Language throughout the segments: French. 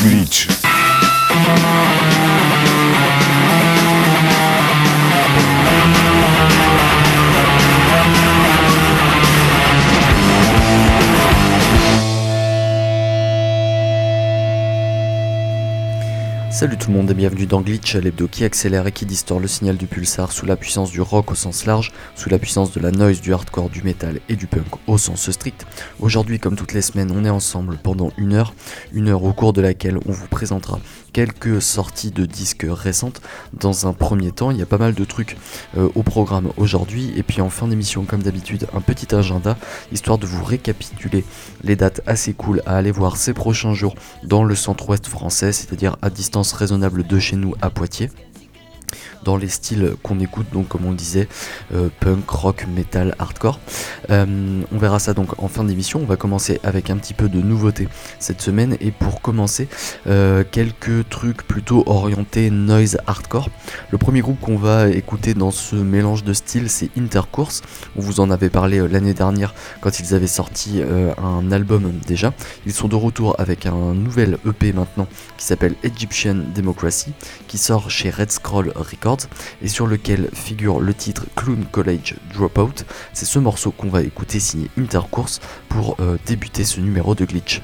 Glitch. Salut tout le monde et bienvenue dans Glitch, l'hebdo qui accélère et qui distord le signal du pulsar sous la puissance du rock au sens large, sous la puissance de la noise, du hardcore, du metal et du punk au sens strict. Aujourd'hui, comme toutes les semaines, on est ensemble pendant une heure, une heure au cours de laquelle on vous présentera quelques sorties de disques récentes. Dans un premier temps, il y a pas mal de trucs euh, au programme aujourd'hui et puis en fin d'émission, comme d'habitude, un petit agenda histoire de vous récapituler les dates assez cool à aller voir ces prochains jours dans le centre-ouest français, c'est-à-dire à distance raisonnable de chez nous à Poitiers dans les styles qu'on écoute, donc comme on disait, euh, punk, rock, metal, hardcore. Euh, on verra ça donc en fin d'émission. On va commencer avec un petit peu de nouveautés cette semaine et pour commencer, euh, quelques trucs plutôt orientés noise hardcore. Le premier groupe qu'on va écouter dans ce mélange de styles, c'est Intercourse. On vous en avait parlé l'année dernière quand ils avaient sorti un album déjà. Ils sont de retour avec un nouvel EP maintenant qui s'appelle Egyptian Democracy qui sort chez Red Scroll Records et sur lequel figure le titre Clown College Dropout. C'est ce morceau qu'on va écouter signé Intercourse pour euh, débuter ce numéro de glitch.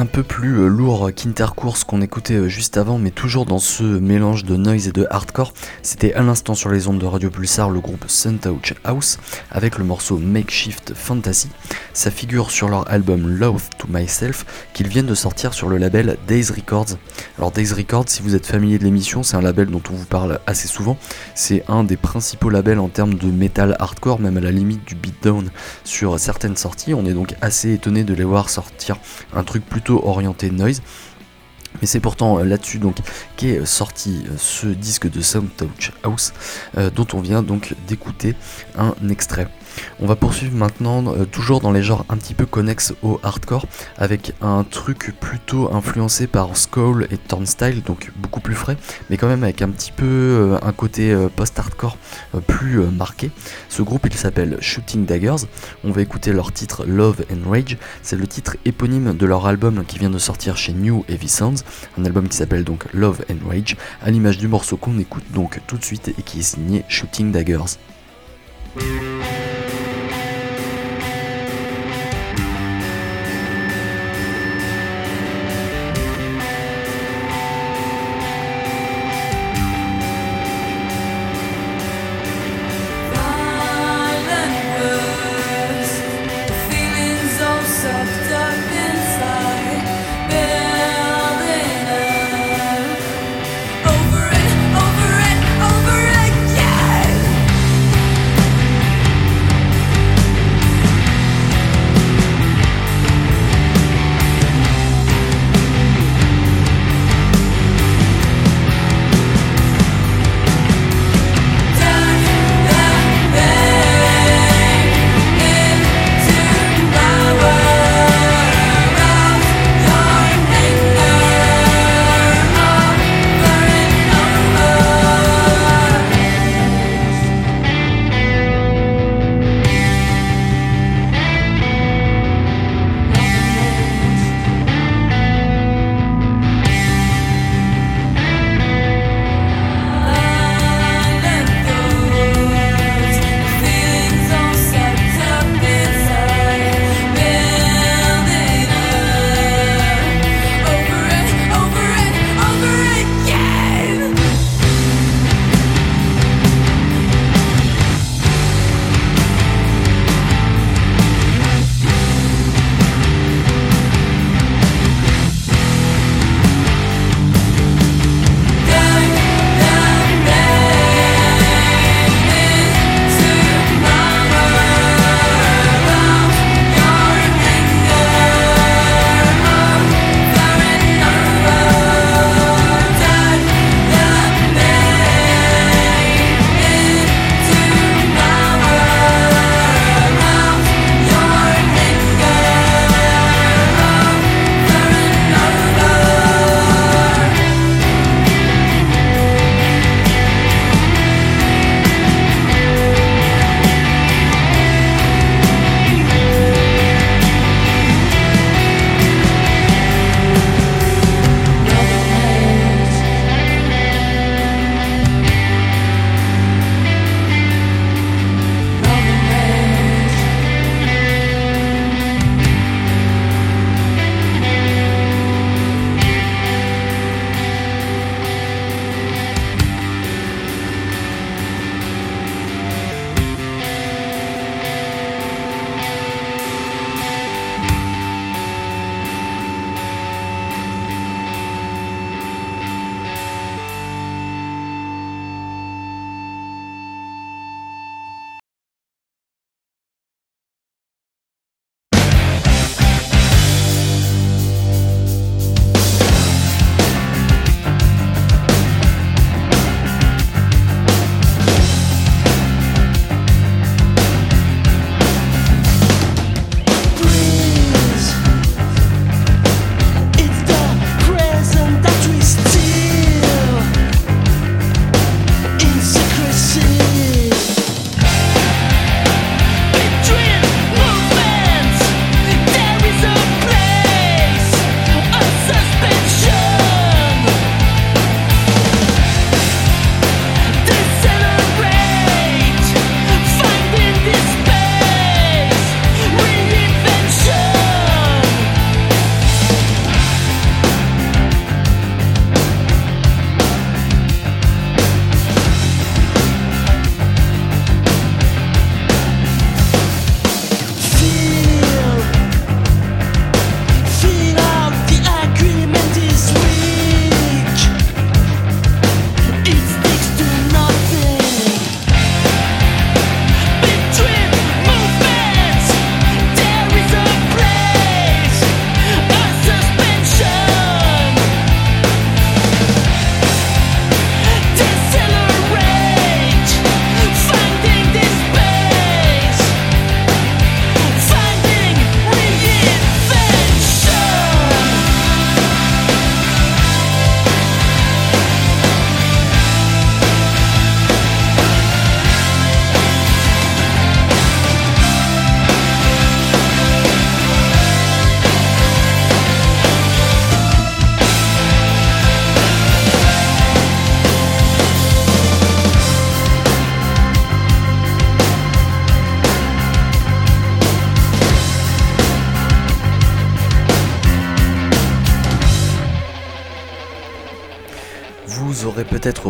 Un peu plus euh, lourd qu'Intercourse qu'on écoutait euh, juste avant, mais toujours dans ce mélange de noise et de hardcore. C'était à l'instant sur les ondes de Radio Pulsar le groupe Suntouch House avec le morceau Makeshift Fantasy. Ça figure sur leur album Love to Myself qu'ils viennent de sortir sur le label Days Records. Alors Days Records, si vous êtes familier de l'émission, c'est un label dont on vous parle assez souvent. C'est un des principaux labels en termes de metal hardcore, même à la limite du beatdown sur certaines sorties. On est donc assez étonné de les voir sortir un truc plutôt orienté noise. Mais c'est pourtant euh, là-dessus donc qu'est sorti euh, ce disque de Sound Touch House euh, dont on vient donc d'écouter un extrait. On va poursuivre maintenant euh, toujours dans les genres un petit peu connexes au hardcore avec un truc plutôt influencé par Skull et Turnstile, donc beaucoup plus frais, mais quand même avec un petit peu euh, un côté euh, post-hardcore plus marqué. Ce groupe il s'appelle Shooting Daggers. On va écouter leur titre Love and Rage. C'est le titre éponyme de leur album qui vient de sortir chez New Heavy Sounds, un album qui s'appelle donc Love and Rage, à l'image du morceau qu'on écoute donc tout de suite et qui est signé Shooting Daggers. Over and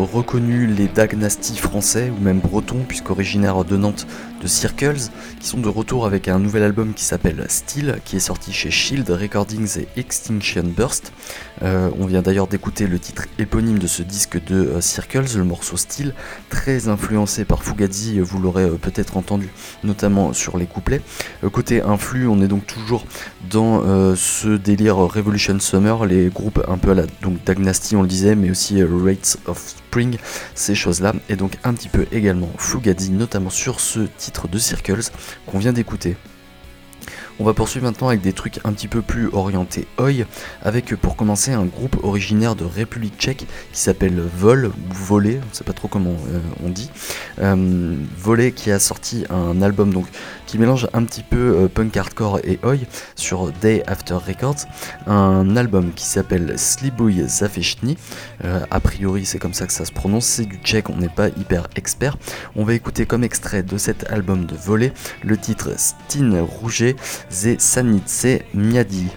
reconnu les Dagnasty français ou même bretons, puisqu'originaires de Nantes de Circles, qui sont de retour avec un nouvel album qui s'appelle Steel, qui est sorti chez Shield Recordings et Extinction Burst. Euh, on vient d'ailleurs d'écouter le titre éponyme de ce disque de euh, Circles, le morceau Steel, très influencé par Fugazi, vous l'aurez euh, peut-être entendu, notamment sur les couplets. côté influx, on est donc toujours dans ce délire Revolution Summer, les groupes un peu à la donc Dagnasty on le disait, mais aussi Rates of Spring, ces choses-là, et donc un petit peu également Fugazi, notamment sur ce titre de Circles qu'on vient d'écouter. On va poursuivre maintenant avec des trucs un petit peu plus orientés Oi, avec pour commencer un groupe originaire de République tchèque qui s'appelle Vol, ou Volé, on ne sait pas trop comment euh, on dit. Euh, Volé qui a sorti un album donc qui mélange un petit peu euh, punk hardcore et oi sur Day After Records, un album qui s'appelle Slibuy Zafechny, a priori c'est comme ça que ça se prononce, c'est du tchèque, on n'est pas hyper expert. On va écouter comme extrait de cet album de Volé le titre Stin Rouget ze Sanitse Miadi.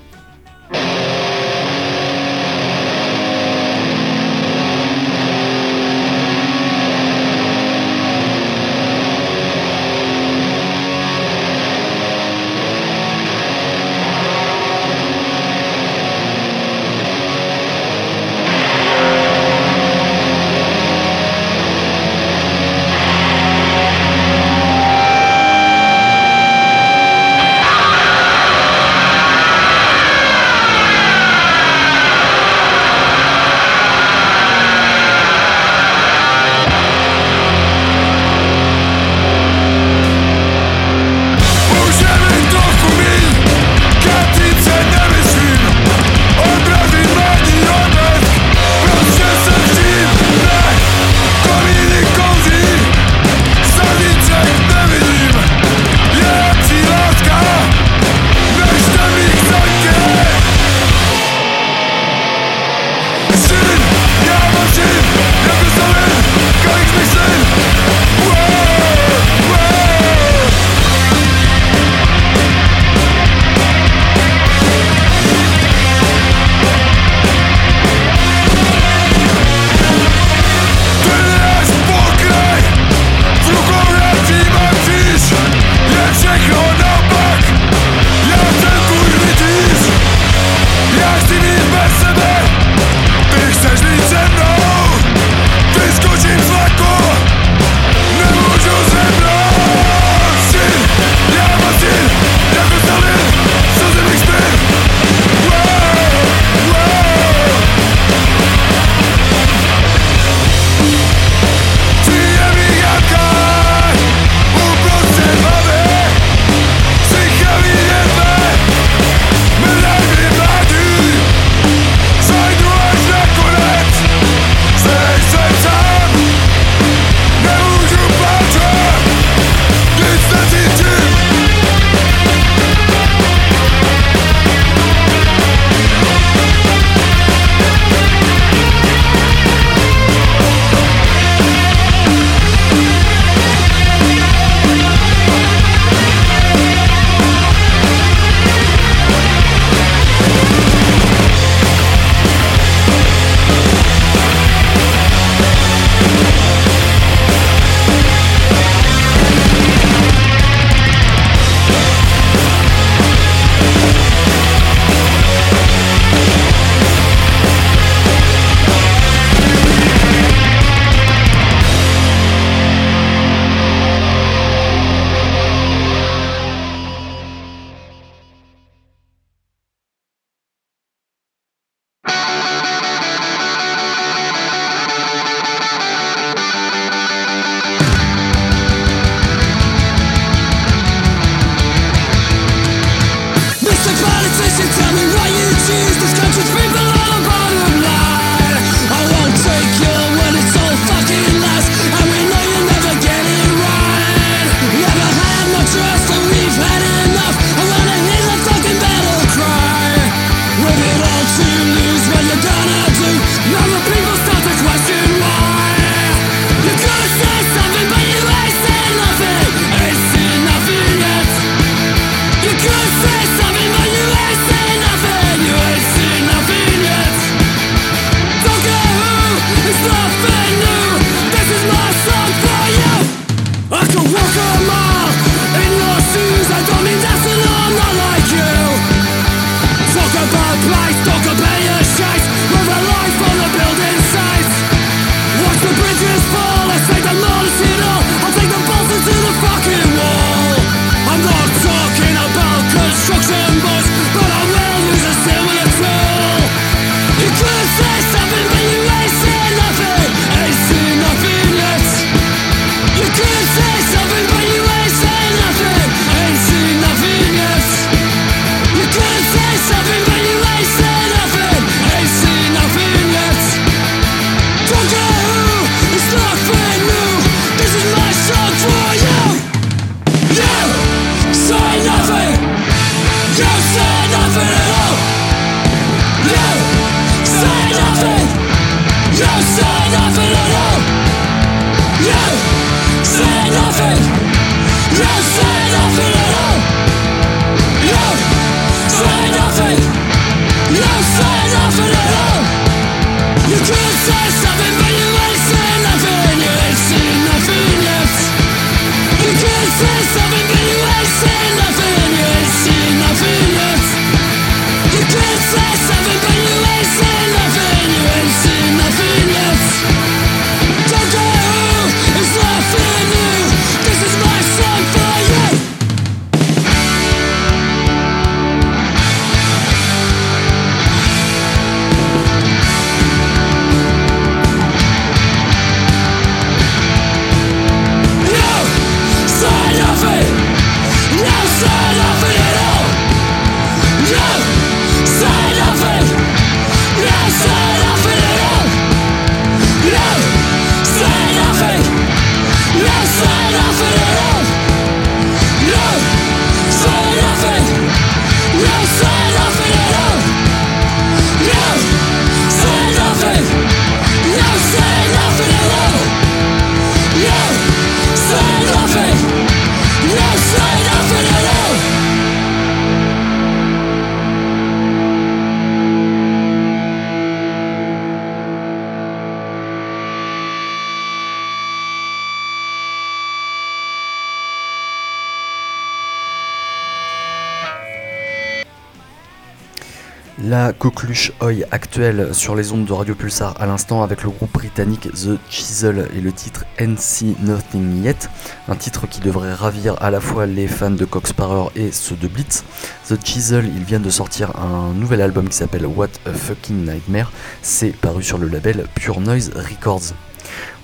Coqueluche oi actuelle sur les ondes de Radio Pulsar à l'instant avec le groupe britannique The Chisel et le titre NC Nothing Yet, un titre qui devrait ravir à la fois les fans de Coxparer et ceux de Blitz. The Chisel, il vient de sortir un nouvel album qui s'appelle What a Fucking Nightmare, c'est paru sur le label Pure Noise Records.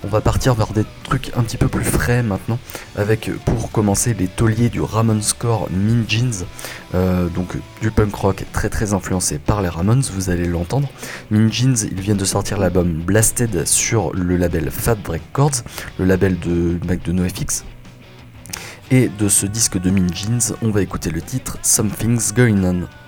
On va partir vers des trucs un petit peu plus frais maintenant, avec pour commencer les tauliers du Ramones Score Min Jeans, euh, donc du punk rock très très influencé par les Ramones, vous allez l'entendre. Min Jeans, ils viennent de sortir l'album Blasted sur le label Fat Records, le label de mec de NoFX. Et de ce disque de Min Jeans, on va écouter le titre Something's Going On.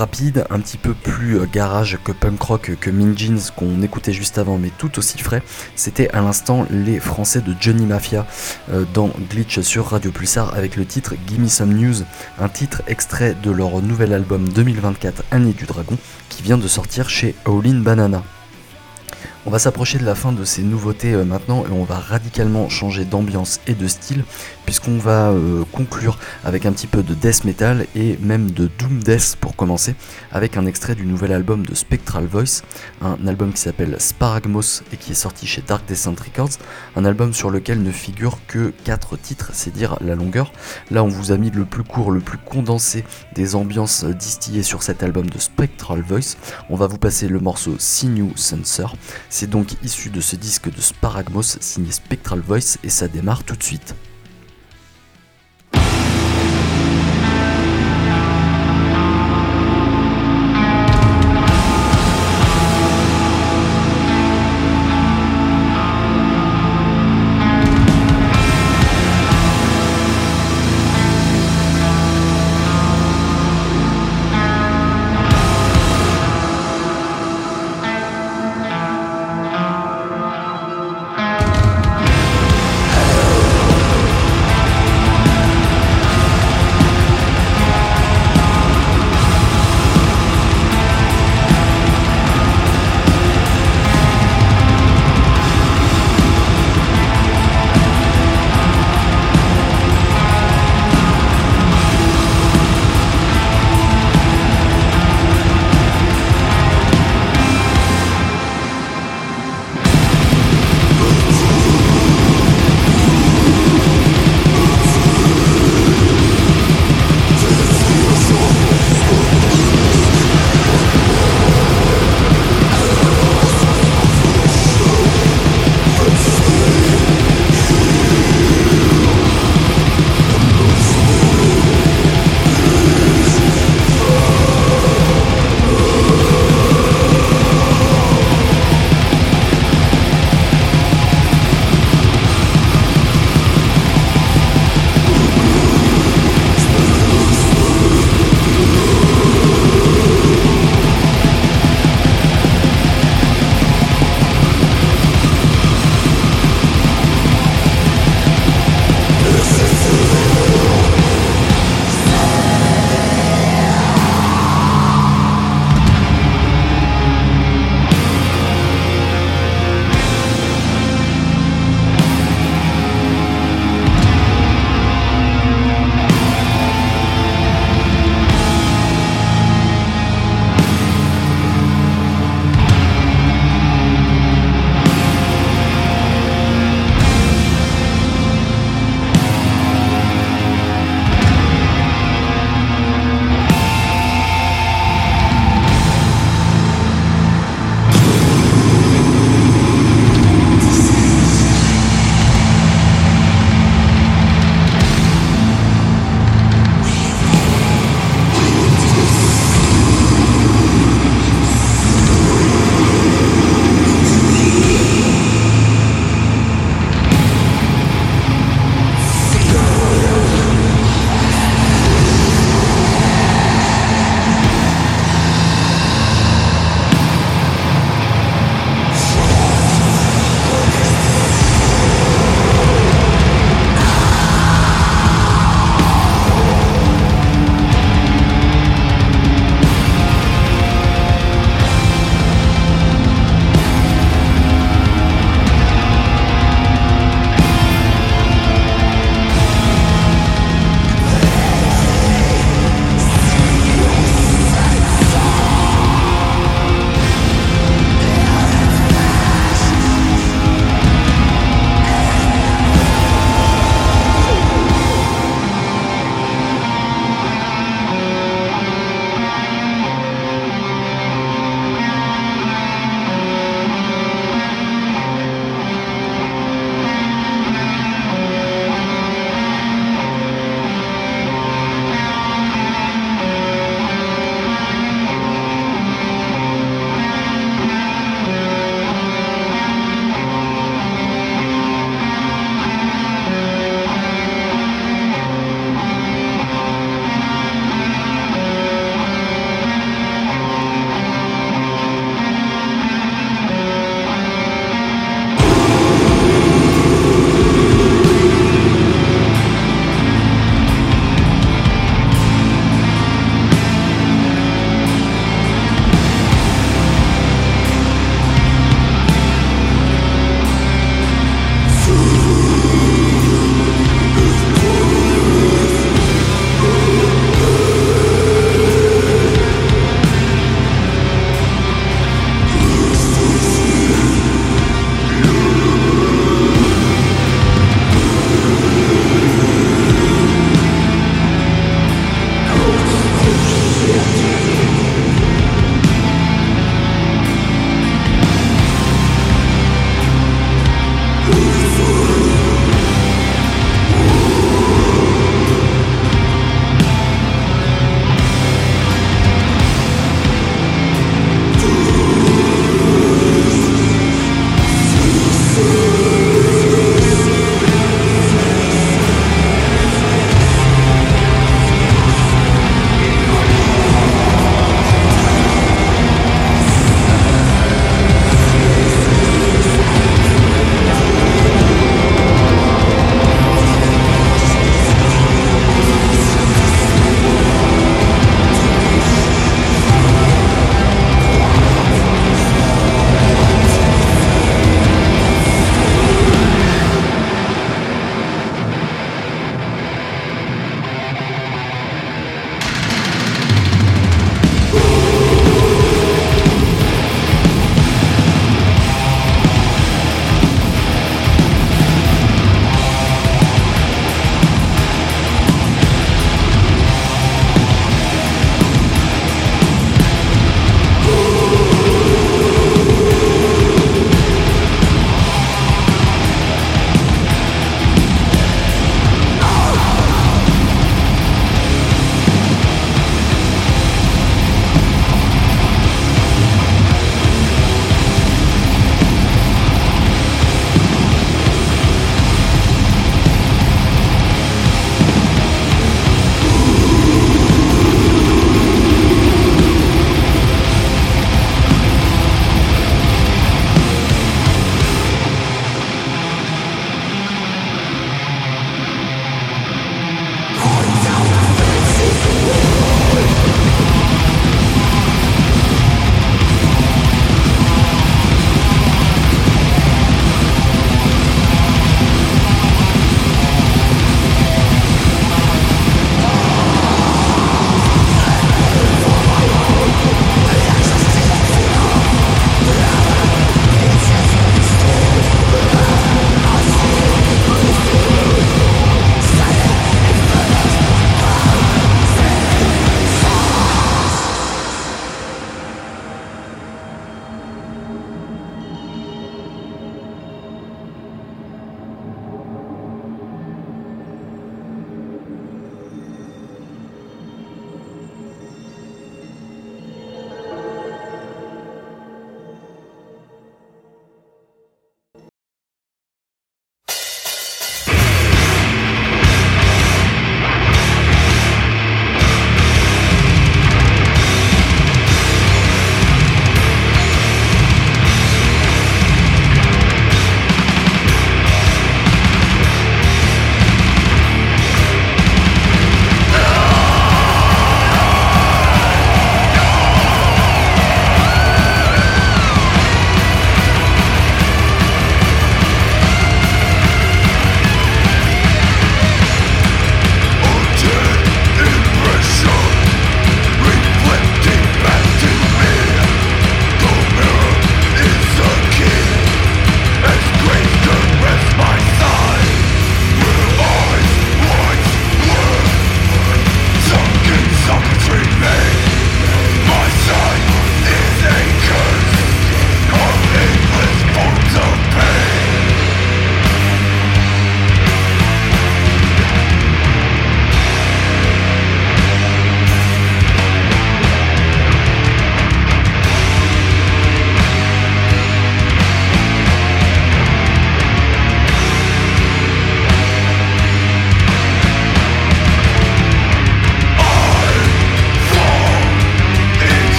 Rapide, un petit peu plus euh, garage que punk rock que Mean Jeans qu'on écoutait juste avant, mais tout aussi frais. C'était à l'instant les Français de Johnny Mafia euh, dans Glitch sur Radio Pulsar avec le titre Gimme Some News, un titre extrait de leur nouvel album 2024 Année du Dragon qui vient de sortir chez All In Banana. On va s'approcher de la fin de ces nouveautés euh, maintenant et on va radicalement changer d'ambiance et de style puisqu'on va euh, conclure avec un petit peu de death metal et même de doom death pour commencer avec un extrait du nouvel album de Spectral Voice, un album qui s'appelle Sparagmos et qui est sorti chez Dark Descent Records, un album sur lequel ne figurent que 4 titres, c'est dire la longueur. Là on vous a mis le plus court, le plus condensé des ambiances distillées sur cet album de Spectral Voice. On va vous passer le morceau Sinew Sensor. Donc issu de ce disque de Sparagmos signé Spectral Voice et ça démarre tout de suite.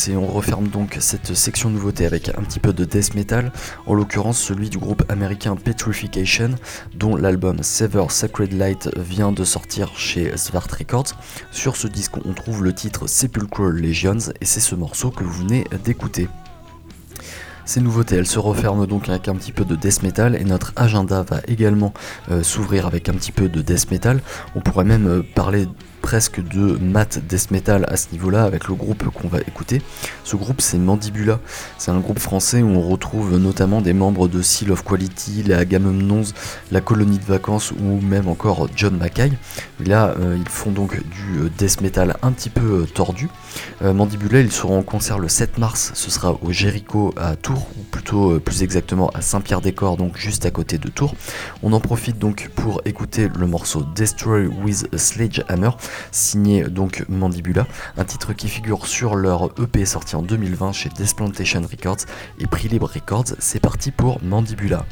Annoncé, on referme donc cette section nouveauté avec un petit peu de death metal, en l'occurrence celui du groupe américain Petrification, dont l'album Sever Sacred Light vient de sortir chez Svart Records. Sur ce disque, on trouve le titre Sepulchral Legions et c'est ce morceau que vous venez d'écouter. Ces nouveautés, elles se referment donc avec un petit peu de death metal et notre agenda va également euh, s'ouvrir avec un petit peu de death metal. On pourrait même euh, parler presque de mat death metal à ce niveau-là avec le groupe qu'on va écouter. Ce groupe c'est Mandibula, c'est un groupe français où on retrouve notamment des membres de Seal of Quality, la Agamemnons, la Colonie de Vacances ou même encore John Mackay. Là euh, ils font donc du euh, death metal un petit peu euh, tordu. Mandibula ils seront en concert le 7 mars, ce sera au Jericho à Tours, ou plutôt plus exactement à Saint-Pierre-des-Corps, donc juste à côté de Tours. On en profite donc pour écouter le morceau Destroy with Sledgehammer signé donc Mandibula, un titre qui figure sur leur EP sorti en 2020 chez Desplantation Records et Prix Libre Records. C'est parti pour Mandibula.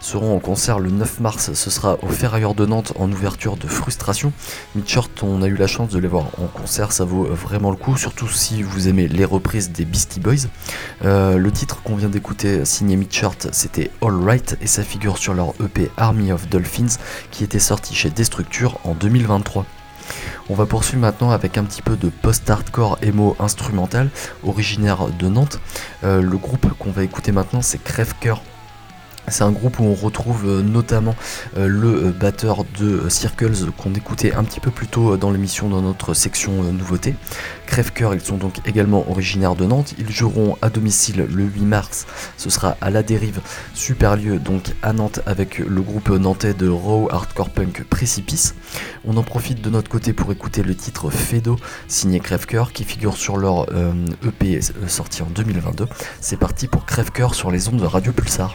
Seront en concert le 9 mars. Ce sera au Ferrailleur de Nantes en ouverture de Frustration. Midchurt, on a eu la chance de les voir en concert, ça vaut vraiment le coup, surtout si vous aimez les reprises des Beastie Boys. Euh, le titre qu'on vient d'écouter, signé Midchurt, c'était All Right et ça figure sur leur EP Army of Dolphins qui était sorti chez Destructure en 2023. On va poursuivre maintenant avec un petit peu de post-hardcore emo instrumental originaire de Nantes. Euh, le groupe qu'on va écouter maintenant c'est Crève-Cœur c'est un groupe où on retrouve euh, notamment euh, le euh, batteur de Circles qu'on écoutait un petit peu plus tôt dans l'émission dans notre section nouveauté. Crève-Cœur, ils sont donc également originaires de Nantes. Ils joueront à domicile le 8 mars. Ce sera à la dérive, super lieu donc à Nantes avec le groupe nantais de raw hardcore punk Précipice. On en profite de notre côté pour écouter le titre Fedo signé Crève-Cœur qui figure sur leur EP e sorti en 2022. C'est parti pour Crève-Cœur sur les ondes de Radio Pulsar.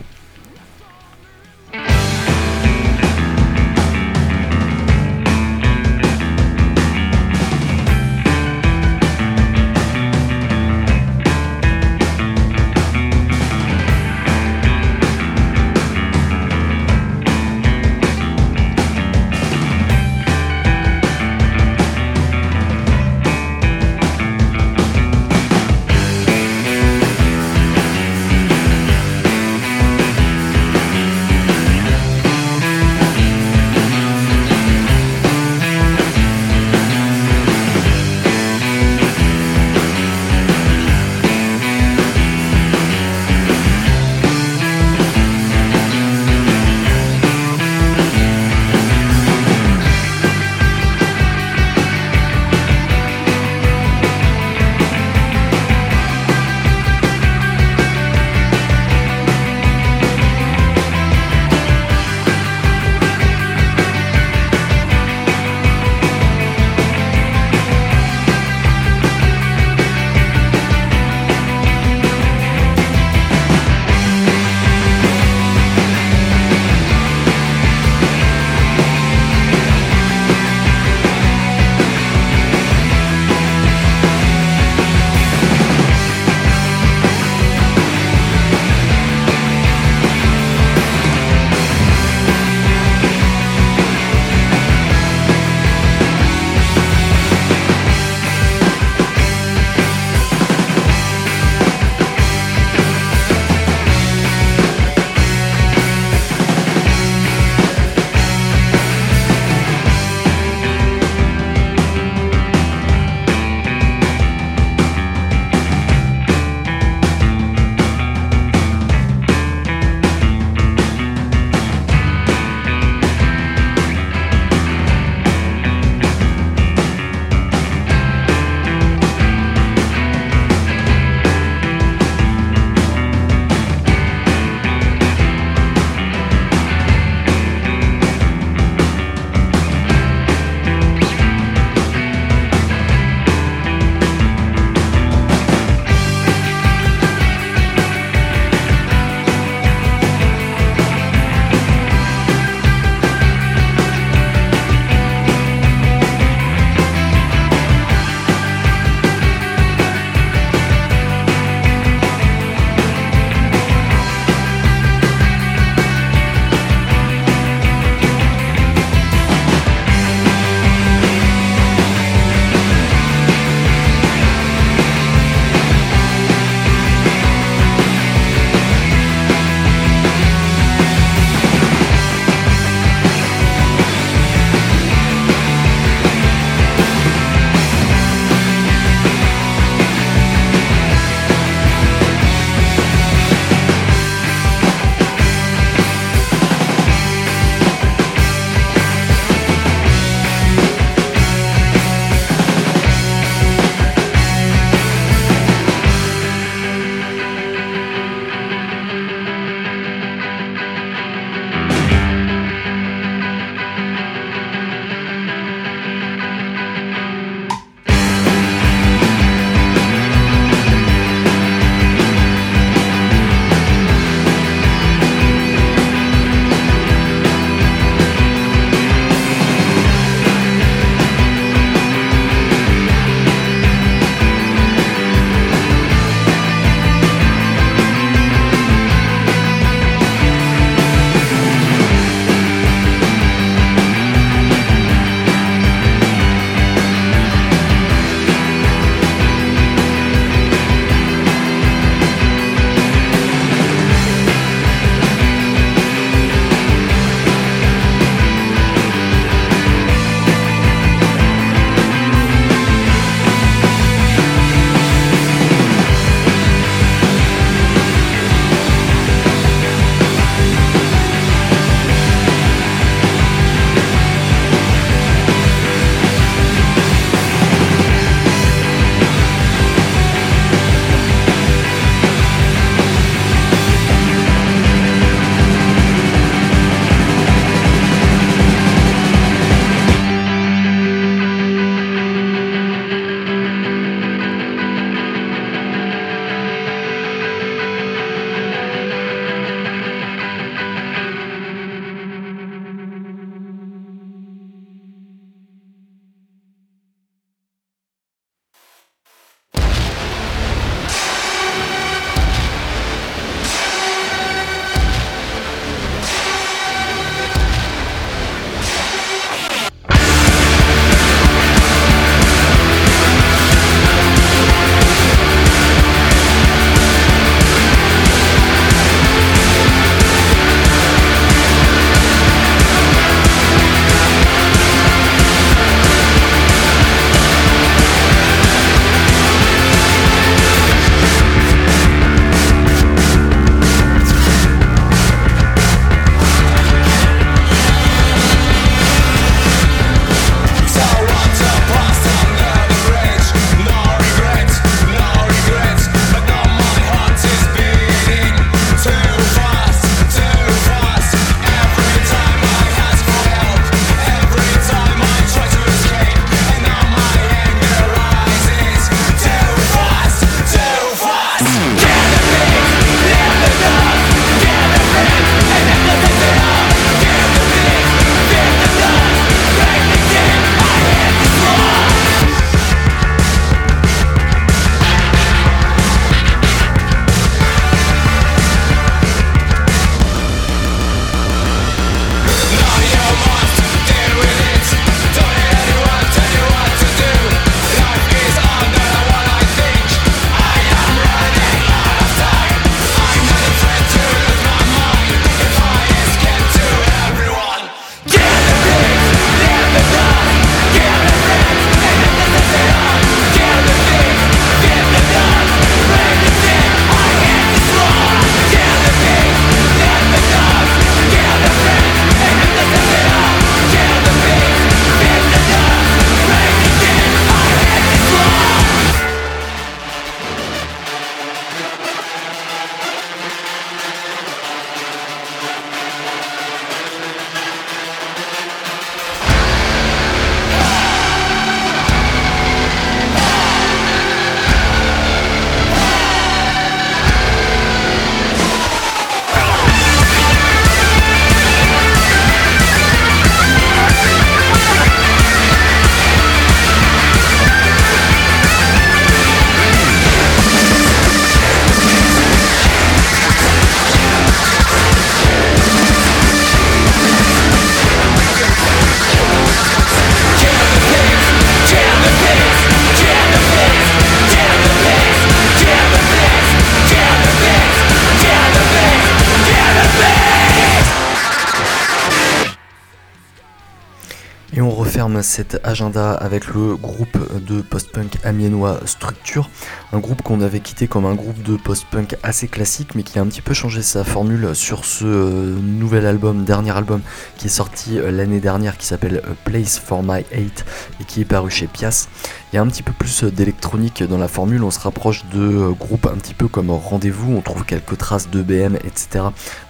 Cet agenda avec le groupe de post-punk amiénois Structure, un groupe qu'on avait quitté comme un groupe de post-punk assez classique mais qui a un petit peu changé sa formule sur ce euh, nouvel album, dernier album qui est sorti euh, l'année dernière qui s'appelle Place for My Hate et qui est paru chez Pias. Il y a un petit peu plus d'électronique dans la formule, on se rapproche de groupes un petit peu comme Rendez-vous, on trouve quelques traces de BM, etc.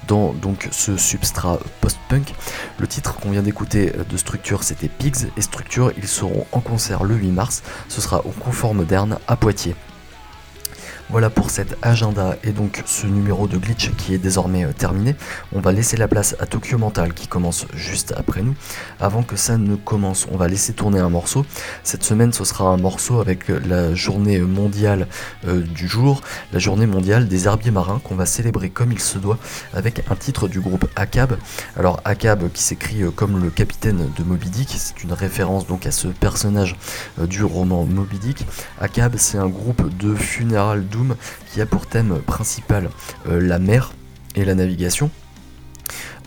dans donc ce substrat post-punk. Le titre qu'on vient d'écouter de Structure c'était Pigs et Structure ils seront en concert le 8 mars, ce sera au Confort Moderne à Poitiers. Voilà pour cet agenda et donc ce numéro de glitch qui est désormais euh, terminé. On va laisser la place à Tokyo Mental qui commence juste après nous. Avant que ça ne commence, on va laisser tourner un morceau. Cette semaine, ce sera un morceau avec euh, la journée mondiale euh, du jour, la journée mondiale des herbiers marins qu'on va célébrer comme il se doit avec un titre du groupe ACAB. Alors ACAB qui s'écrit comme le capitaine de Moby Dick, c'est une référence donc à ce personnage du roman Moby Dick. ACAB, c'est un groupe de qui a pour thème principal euh, la mer et la navigation.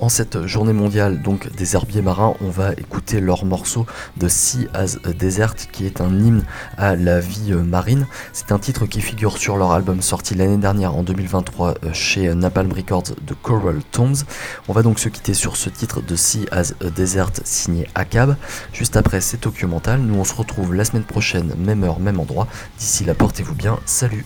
En cette journée mondiale donc des herbiers marins, on va écouter leur morceau de Sea as a Desert qui est un hymne à la vie euh, marine. C'est un titre qui figure sur leur album sorti l'année dernière en 2023 euh, chez Napalm Records de Coral Tombs. On va donc se quitter sur ce titre de Sea as a Desert signé Akab. Juste après c'est Mental. Nous on se retrouve la semaine prochaine, même heure, même endroit. D'ici là portez-vous bien. Salut